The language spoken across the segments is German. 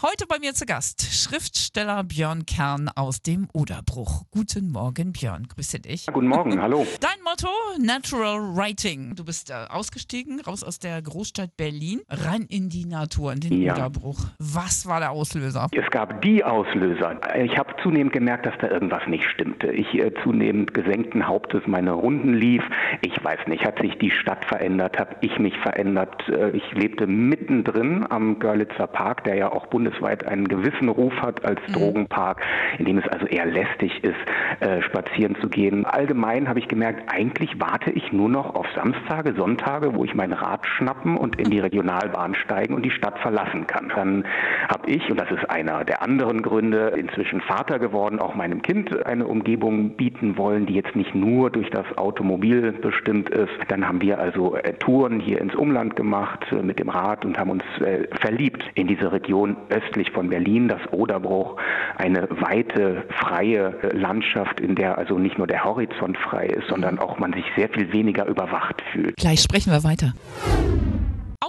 Heute bei mir zu Gast Schriftsteller Björn Kern aus dem Oderbruch. Guten Morgen, Björn. Grüße dich. Guten Morgen, hallo. Dein Motto: Natural Writing. Du bist äh, ausgestiegen, raus aus der Großstadt Berlin, rein in die Natur, in den Ja. Oderbruch. Was war der Auslöser? Es gab die Auslöser. Ich habe zunehmend gemerkt, dass da irgendwas nicht stimmte. Ich äh, zunehmend gesenkten Hauptes meine Runden lief. Ich weiß nicht, hat sich die Stadt verändert, habe ich mich verändert. Äh, ich lebte mittendrin am Görlitzer Park, der ja auch bundesweit einen gewissen Ruf hat als Drogenpark, in dem es also eher lästig ist, äh, spazieren zu gehen. Allgemein habe ich gemerkt, eigentlich warte ich nur noch auf Samstage, Sonntage, wo ich mein Rad schnappen und in die Regionalbahn steigen und die Stadt verlassen kann. Dann habe ich, und das ist einer der anderen Gründe, inzwischen Vater geworden, auch meinem Kind eine Umgebung bieten wollen, die jetzt nicht nur durch das Automobil bestimmt ist. Dann haben wir also äh, Touren hier ins Umland gemacht äh, mit dem Rad und haben uns äh, verliebt in diese Region östlich von Berlin, das Oderbruch, eine weite, freie Landschaft, in der also nicht nur der Horizont frei ist, sondern auch man sich sehr viel weniger überwacht fühlt. Gleich sprechen wir weiter.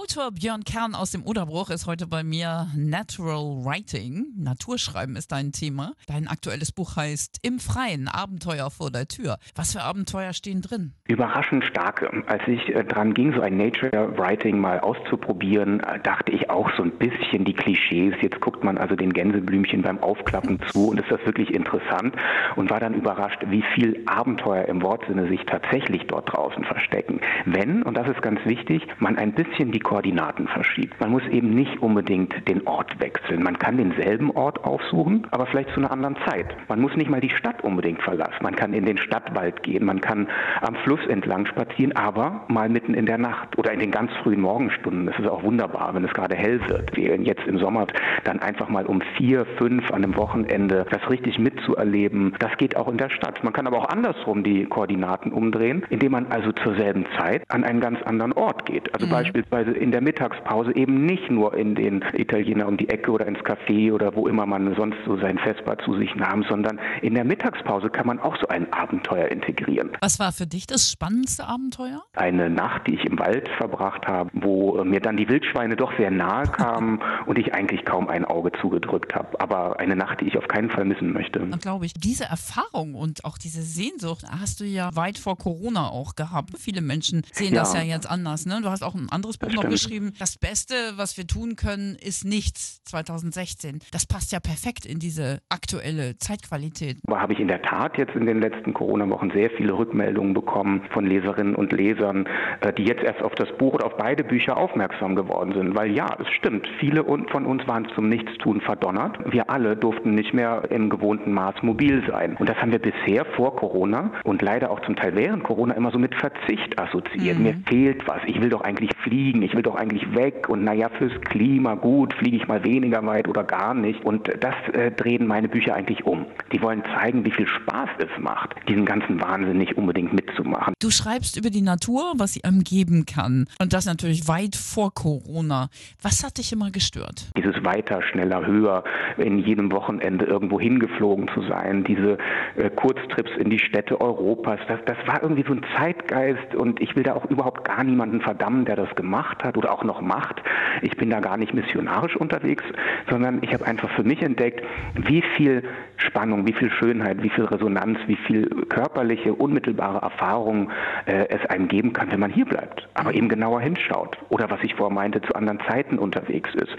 Autor Björn Kern aus dem Oderbruch ist heute bei mir Natural Writing. Naturschreiben ist dein Thema. Dein aktuelles Buch heißt Im Freien, Abenteuer vor der Tür. Was für Abenteuer stehen drin? Überraschend starke. Als ich äh, dran ging, so ein Nature Writing mal auszuprobieren, äh, dachte ich auch so ein bisschen die Klischees. Jetzt guckt man also den Gänseblümchen beim Aufklappen zu und ist das wirklich interessant und war dann überrascht, wie viel Abenteuer im Wortsinne sich tatsächlich dort draußen verstecken. Wenn, und das ist ganz wichtig, man ein bisschen die Koordinaten verschiebt. Man muss eben nicht unbedingt den Ort wechseln. Man kann denselben Ort aufsuchen, aber vielleicht zu einer anderen Zeit. Man muss nicht mal die Stadt unbedingt verlassen. Man kann in den Stadtwald gehen, man kann am Fluss entlang spazieren, aber mal mitten in der Nacht oder in den ganz frühen Morgenstunden. Das ist auch wunderbar, wenn es gerade hell wird. Wir jetzt im Sommer dann einfach mal um vier, fünf an einem Wochenende das richtig mitzuerleben. Das geht auch in der Stadt. Man kann aber auch andersrum die Koordinaten umdrehen, indem man also zur selben Zeit an einen ganz anderen Ort geht. Also beispielsweise in der Mittagspause eben nicht nur in den Italiener um die Ecke oder ins Café oder wo immer man sonst so sein Festbad zu sich nahm, sondern in der Mittagspause kann man auch so ein Abenteuer integrieren. Was war für dich das spannendste Abenteuer? Eine Nacht, die ich im Wald verbracht habe, wo äh, mir dann die Wildschweine doch sehr nahe kamen und ich eigentlich kaum ein Auge zugedrückt habe. Aber eine Nacht, die ich auf keinen Fall missen möchte. glaube ich. Diese Erfahrung und auch diese Sehnsucht hast du ja weit vor Corona auch gehabt. Viele Menschen sehen das ja Ja. jetzt anders. Ne? Du hast auch ein anderes Buch noch. Geschrieben. Das Beste, was wir tun können, ist nichts 2016. Das passt ja perfekt in diese aktuelle Zeitqualität. Aber habe ich in der Tat jetzt in den letzten Corona-Wochen sehr viele Rückmeldungen bekommen von Leserinnen und Lesern, äh, die jetzt erst auf das Buch oder auf beide Bücher aufmerksam geworden sind. Weil ja, es stimmt, viele von uns waren zum Nichtstun verdonnert. Wir alle durften nicht mehr im gewohnten Maß mobil sein. Und das haben wir bisher vor Corona und leider auch zum Teil während Corona immer so mit Verzicht assoziiert. Mir fehlt was. Ich will doch eigentlich fliegen. Ich will doch eigentlich weg. Und naja, fürs Klima gut, fliege ich mal weniger weit oder gar nicht. Und das äh, drehen meine Bücher eigentlich um. Die wollen zeigen, wie viel Spaß es macht, diesen ganzen Wahnsinn nicht unbedingt mitzumachen. Du schreibst über die Natur, was sie einem geben kann. Und das natürlich weit vor Corona. Was hat dich immer gestört? Dieses weiter, schneller, höher, in jedem Wochenende irgendwo hingeflogen zu sein, diese äh, Kurztrips in die Städte Europas, das, das war irgendwie so ein Zeitgeist und ich will da auch überhaupt gar niemanden verdammen, der das gemacht hat oder auch noch macht. Ich bin da gar nicht missionarisch unterwegs, sondern ich habe einfach für mich entdeckt, wie viel Spannung, wie viel Schönheit, wie viel Resonanz, wie viel körperliche, unmittelbare Erfahrung äh, es einem geben kann, wenn man hier bleibt, aber eben genauer hinschaut oder was ich vorher meinte, zu anderen Zeiten unterwegs ist.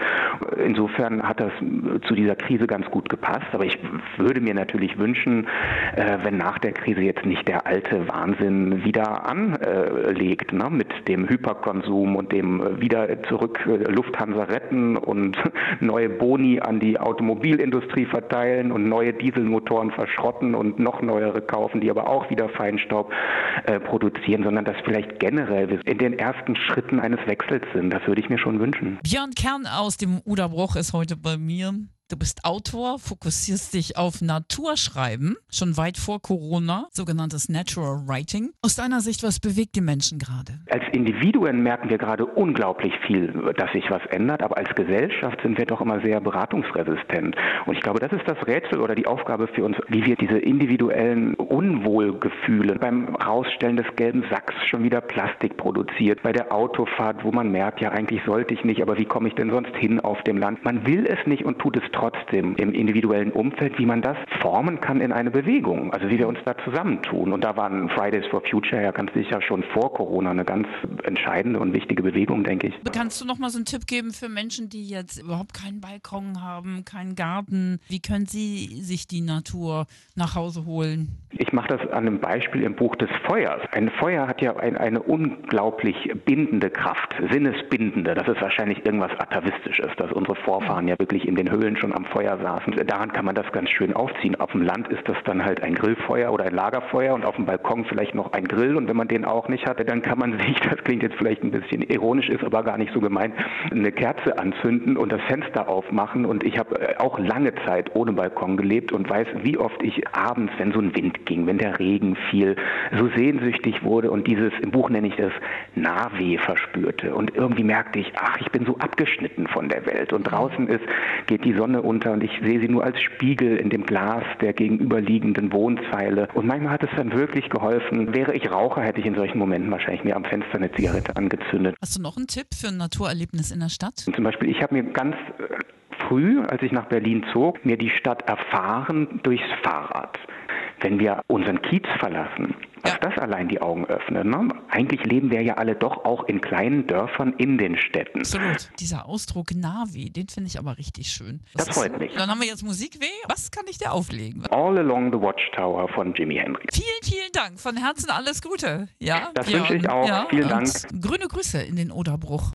Insofern hat das äh, zu dieser Krise ganz gut gepasst, aber ich würde mir natürlich wünschen, äh, wenn nach der Krise jetzt nicht der alte Wahnsinn wieder anlegt, ne, mit dem Hyperkonsum und dem äh, wieder zurück äh, Lufthansa retten und neue Boni an die Automobilindustrie verteilen und neue Dieselmotoren verschrotten und noch neuere kaufen, die aber auch wieder Feinstaub äh, produzieren, sondern dass vielleicht generell wir in den ersten Schritten eines Wechsels sind. Das würde ich mir schon wünschen. Björn Kern aus dem Uderbruch ist heute bei mir. Du bist Autor, fokussierst dich auf Naturschreiben, schon weit vor Corona, sogenanntes Natural Writing. Aus deiner Sicht, was bewegt die Menschen gerade? Als Individuen merken wir gerade unglaublich viel, dass sich was ändert, aber als Gesellschaft sind wir doch immer sehr beratungsresistent. Und ich glaube, das ist das Rätsel oder die Aufgabe für uns, wie wir diese individuellen Unwohlgefühle beim Rausstellen des gelben Sacks schon wieder Plastik produziert, bei der Autofahrt, wo man merkt, ja eigentlich sollte ich nicht, aber wie komme ich denn sonst hin auf dem Land? Man will es nicht und tut es trotzdem im individuellen Umfeld, wie man das formen kann in eine Bewegung, also wie wir uns da zusammentun. Und da waren Fridays for Future ja ganz sicher schon vor Corona eine ganz entscheidende und wichtige Bewegung, denke ich. Kannst du noch mal so einen Tipp geben für Menschen, die jetzt überhaupt keinen Balkon haben, keinen Garten? Wie können sie sich die Natur nach Hause holen? Ich mache das an einem Beispiel im Buch des Feuers. Ein Feuer hat ja ein, eine unglaublich bindende Kraft, sinnesbindende. Das ist wahrscheinlich irgendwas Atavistisches, dass unsere Vorfahren ja wirklich in den Höhlen schon am Feuer saßen. Daran kann man das ganz schön aufziehen. Auf dem Land ist das dann halt ein Grillfeuer oder ein Lagerfeuer und auf dem Balkon vielleicht noch ein Grill. Und wenn man den auch nicht hatte, dann kann man sich, das klingt jetzt vielleicht ein bisschen ironisch, ist aber gar nicht so gemeint, eine Kerze anzünden und das Fenster aufmachen. Und ich habe äh, auch lange Zeit ohne Balkon gelebt und weiß, wie oft ich abends, wenn so ein Wind ging, wenn der Regen fiel, so sehnsüchtig wurde und dieses, im Buch nenne ich das, Nahweh verspürte. Und irgendwie merkte ich, ach, ich bin so abgeschnitten von der Welt. Und draußen ist, geht die Sonne unter und ich sehe sie nur als Spiegel in dem Glas der gegenüberliegenden Wohnzeile. Und manchmal hat es dann wirklich geholfen. Wäre ich Raucher, hätte ich in solchen Momenten wahrscheinlich mir am Fenster eine Zigarette angezündet. Hast du noch einen Tipp für ein Naturerlebnis in der Stadt? Und zum Beispiel, ich habe mir ganz äh, früh, als ich nach Berlin zog, mir die Stadt erfahren durchs Fahrrad. Wenn wir unseren Kiez verlassen, was ja. das allein die Augen öffnet. Ne? Eigentlich leben wir ja alle doch auch in kleinen Dörfern in den Städten. Absolut. Dieser Ausdruck Navi, den finde ich aber richtig schön. Das, das freut ist, mich. Dann haben wir jetzt Musikweh. Was kann ich dir auflegen? All Along the Watchtower von Jimi Hendrix. Vielen, vielen Dank. Von Herzen alles Gute. Ja, das wünsche ich auch. Ja, Vielen Dank. Grüne Grüße in den Oderbruch.